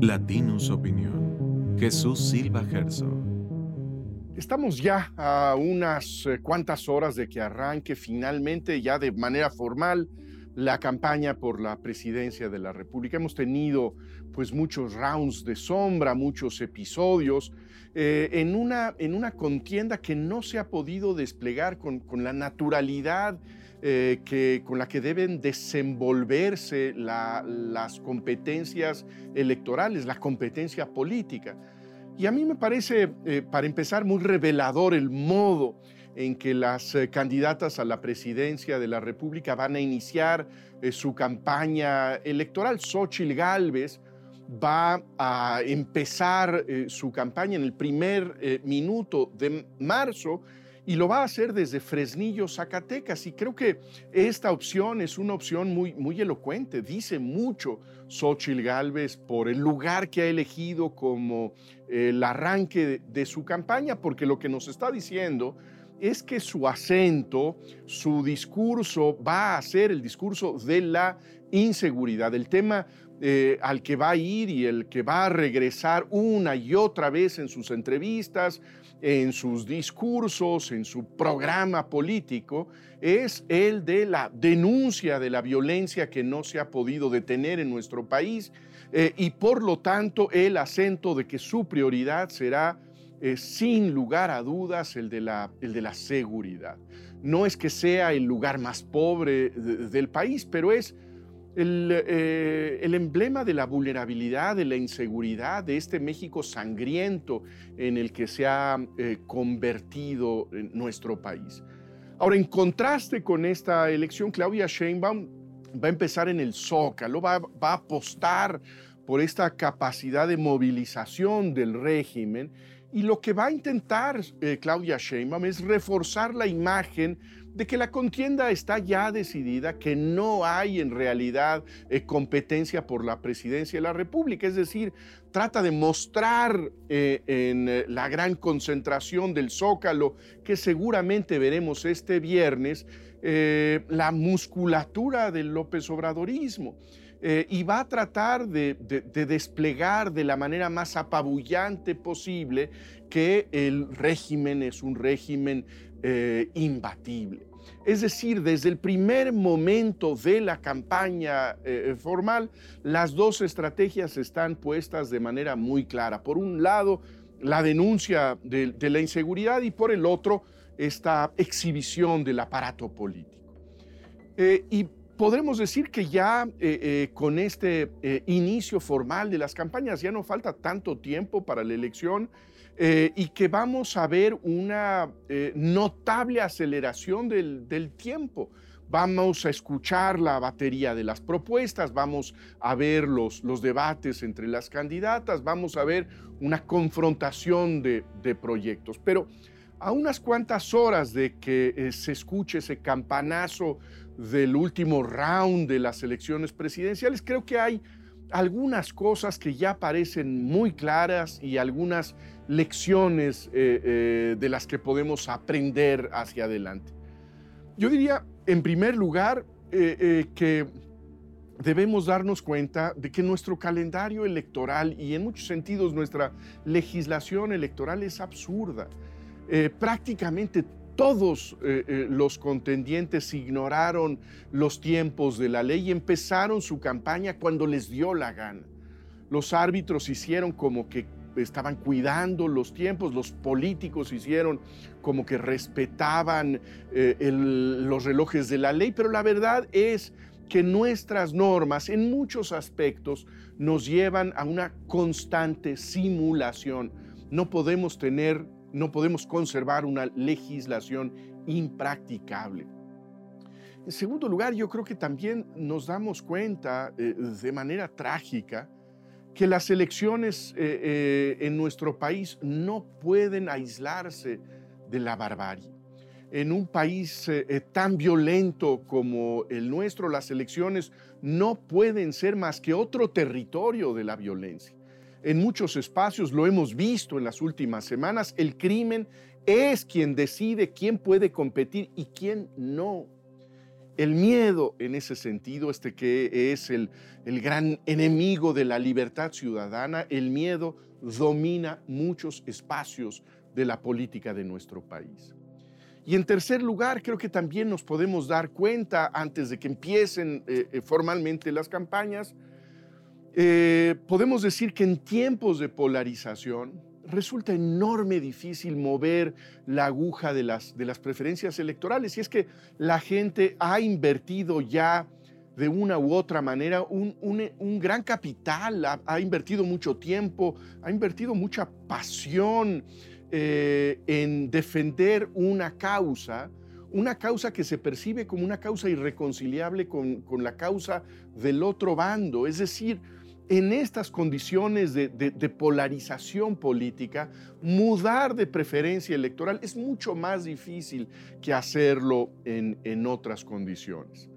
Latinus Opinión. Jesús Silva Gerso. Estamos ya a unas eh, cuantas horas de que arranque finalmente, ya de manera formal, la campaña por la presidencia de la República. Hemos tenido pues muchos rounds de sombra, muchos episodios, eh, en, una, en una contienda que no se ha podido desplegar con, con la naturalidad eh, que, con la que deben desenvolverse las competencias electorales, la competencia política. Y a mí me parece, eh, para empezar, muy revelador el modo en que las eh, candidatas a la presidencia de la República van a iniciar su campaña electoral. Xochitl Gálvez va a empezar su campaña en el primer minuto de marzo y lo va a hacer desde Fresnillo, Zacatecas. Y creo que esta opción es una opción muy, muy elocuente. Dice mucho Xochitl Galvez por el lugar que ha elegido como el arranque de, su campaña, porque lo que nos está diciendo es que su acento, su discurso va a ser el discurso de la inseguridad, el tema eh, al que va a ir y el que va a regresar una y otra vez en sus entrevistas, en sus discursos, en su programa político, es el de la denuncia de la violencia que no se ha podido detener en nuestro país eh, y por lo tanto el acento de que su prioridad será eh, sin lugar a dudas el de, la, el de la seguridad. No es que sea el lugar más pobre del país, pero es eh, el, emblema de la vulnerabilidad, de la inseguridad, de este México sangriento en el que se ha eh, convertido nuestro país. Ahora, en contraste con esta elección, Claudia Sheinbaum va a empezar en el zócalo, va a apostar por esta capacidad de movilización del régimen y lo que va a intentar eh, Claudia Sheinbaum es reforzar la imagen de que la contienda está ya decidida, que no hay en realidad eh, competencia por la presidencia de la República. Es decir, trata de mostrar eh, en la gran concentración del Zócalo, que seguramente veremos este viernes, la musculatura del López Obradorismo. Eh, y va a tratar de, desplegar de la manera más apabullante posible que el régimen es un régimen eh, imbatible. Es decir, desde el primer momento de la campaña eh, formal, las dos estrategias están puestas de manera muy clara. Por un lado, la denuncia de, la inseguridad y por el otro, esta exhibición del aparato político. y podremos decir que ya eh, eh, con este eh, inicio formal de las campañas ya no falta tanto tiempo para la elección y que vamos a ver una notable aceleración del, tiempo. Vamos a escuchar la batería de las propuestas, vamos a ver los, los debates entre las candidatas, vamos a ver una confrontación de, de proyectos. Pero a unas cuantas horas de que eh, se escuche ese campanazo del último round de las elecciones presidenciales, creo que hay algunas cosas que ya parecen muy claras y algunas lecciones eh, eh, de las que podemos aprender hacia adelante. Yo diría, en primer lugar, que debemos darnos cuenta de que nuestro calendario electoral y en muchos sentidos nuestra legislación electoral es absurda. Eh, prácticamente todos eh, eh, los contendientes ignoraron los tiempos de la ley y empezaron su campaña cuando les dio la gana. Los árbitros hicieron como que estaban cuidando los tiempos, los políticos hicieron como que respetaban los relojes de la ley, pero la verdad es que nuestras normas en muchos aspectos nos llevan a una constante simulación. No podemos tener no podemos conservar una legislación impracticable. En segundo lugar, yo creo que también nos damos cuenta eh, de manera trágica que las elecciones eh, eh, en nuestro país no pueden aislarse de la barbarie. En un país tan violento como el nuestro, las elecciones no pueden ser más que otro territorio de la violencia en muchos espacios, lo hemos visto en las últimas semanas, el crimen es quien decide quién puede competir y quién no. El miedo en ese sentido, este que es el, el gran enemigo de la libertad ciudadana, el miedo domina muchos espacios de la política de nuestro país. Y en tercer lugar, creo que también nos podemos dar cuenta, antes de que empiecen eh, eh, formalmente las campañas, eh, podemos decir que en tiempos de polarización resulta enorme difícil mover la aguja de las, de las preferencias electorales. Y es que la gente ha invertido ya de una u otra manera un, un, gran capital, ha, ha, invertido mucho tiempo, ha invertido mucha pasión eh, en defender una causa, una causa que se percibe como una causa irreconciliable con, con la causa del otro bando. Es decir, en estas condiciones de, polarización política, mudar de preferencia electoral es mucho más difícil que hacerlo en, otras condiciones.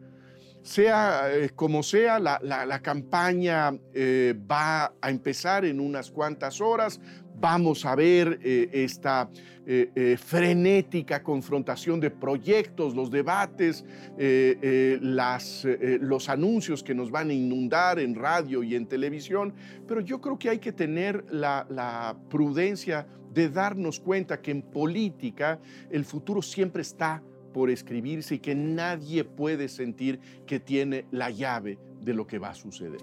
Sea eh, como sea, la, campaña eh, va a empezar en unas cuantas horas, vamos a ver eh, esta eh, eh, frenética confrontación de proyectos, los debates, las, los anuncios que nos van a inundar en radio y en televisión, pero yo creo que hay que tener la, la prudencia de darnos cuenta que en política el futuro siempre está por escribirse y que nadie puede sentir que tiene la llave de lo que va a suceder.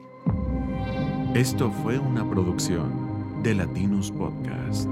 Esto fue una producción de Latinos Podcast.